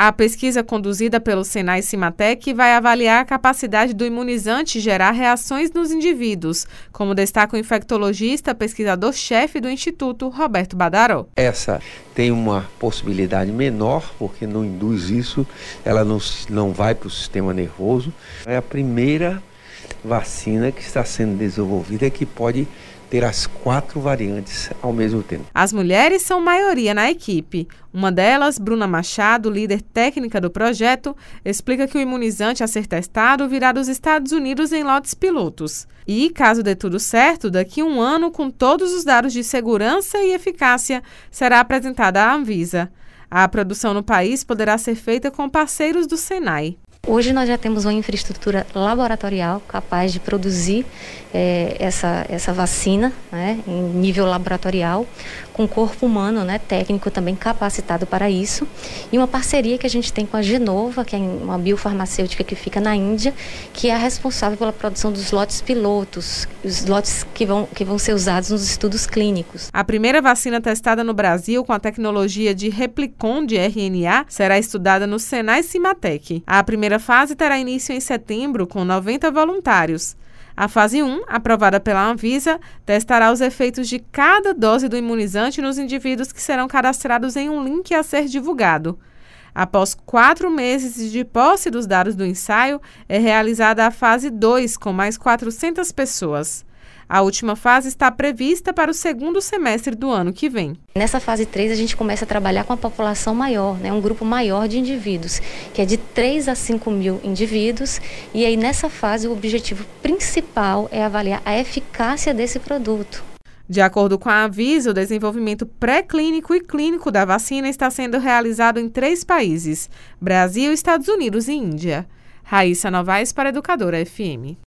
A pesquisa conduzida pelo Senai Cimatec vai avaliar a capacidade do imunizante gerar reações nos indivíduos, como destaca o infectologista pesquisador-chefe do Instituto, Roberto Badaró. Essa tem uma possibilidade menor, porque não induz isso, ela não, não vai para o sistema nervoso. É a primeira vacina que está sendo desenvolvida que pode ter as quatro variantes ao mesmo tempo. As mulheres são maioria na equipe. Uma delas, Bruna Machado, líder técnica do projeto, explica que o imunizante a ser testado virá dos Estados Unidos em lotes pilotos. E, caso dê tudo certo, daqui a um ano, com todos os dados de segurança e eficácia, será apresentada à Anvisa. A produção no país poderá ser feita com parceiros do Senai. Hoje nós já temos uma infraestrutura laboratorial capaz de produzir é, essa, essa vacina né, em nível laboratorial, com corpo humano, né, técnico também capacitado para isso, e uma parceria que a gente tem com a Genova, que é uma biofarmacêutica que fica na Índia, que é a responsável pela produção dos lotes pilotos, os lotes que vão, que vão ser usados nos estudos clínicos. A primeira vacina testada no Brasil com a tecnologia de replicon de RNA será estudada no Senai Cimatec. A primeira fase terá início em setembro, com 90 voluntários. A fase 1, aprovada pela Anvisa, testará os efeitos de cada dose do imunizante nos indivíduos que serão cadastrados em um link a ser divulgado. Após quatro meses de posse dos dados do ensaio, é realizada a fase 2, com mais 400 pessoas. A última fase está prevista para o segundo semestre do ano que vem. Nessa fase 3, a gente começa a trabalhar com a população maior, né, um grupo maior de indivíduos, que é de 3 a 5 mil indivíduos. E aí, nessa fase, o objetivo principal é avaliar a eficácia desse produto. De acordo com a Avisa, o desenvolvimento pré-clínico e clínico da vacina está sendo realizado em três países: Brasil, Estados Unidos e Índia. Raíssa Novaes para Educadora FM.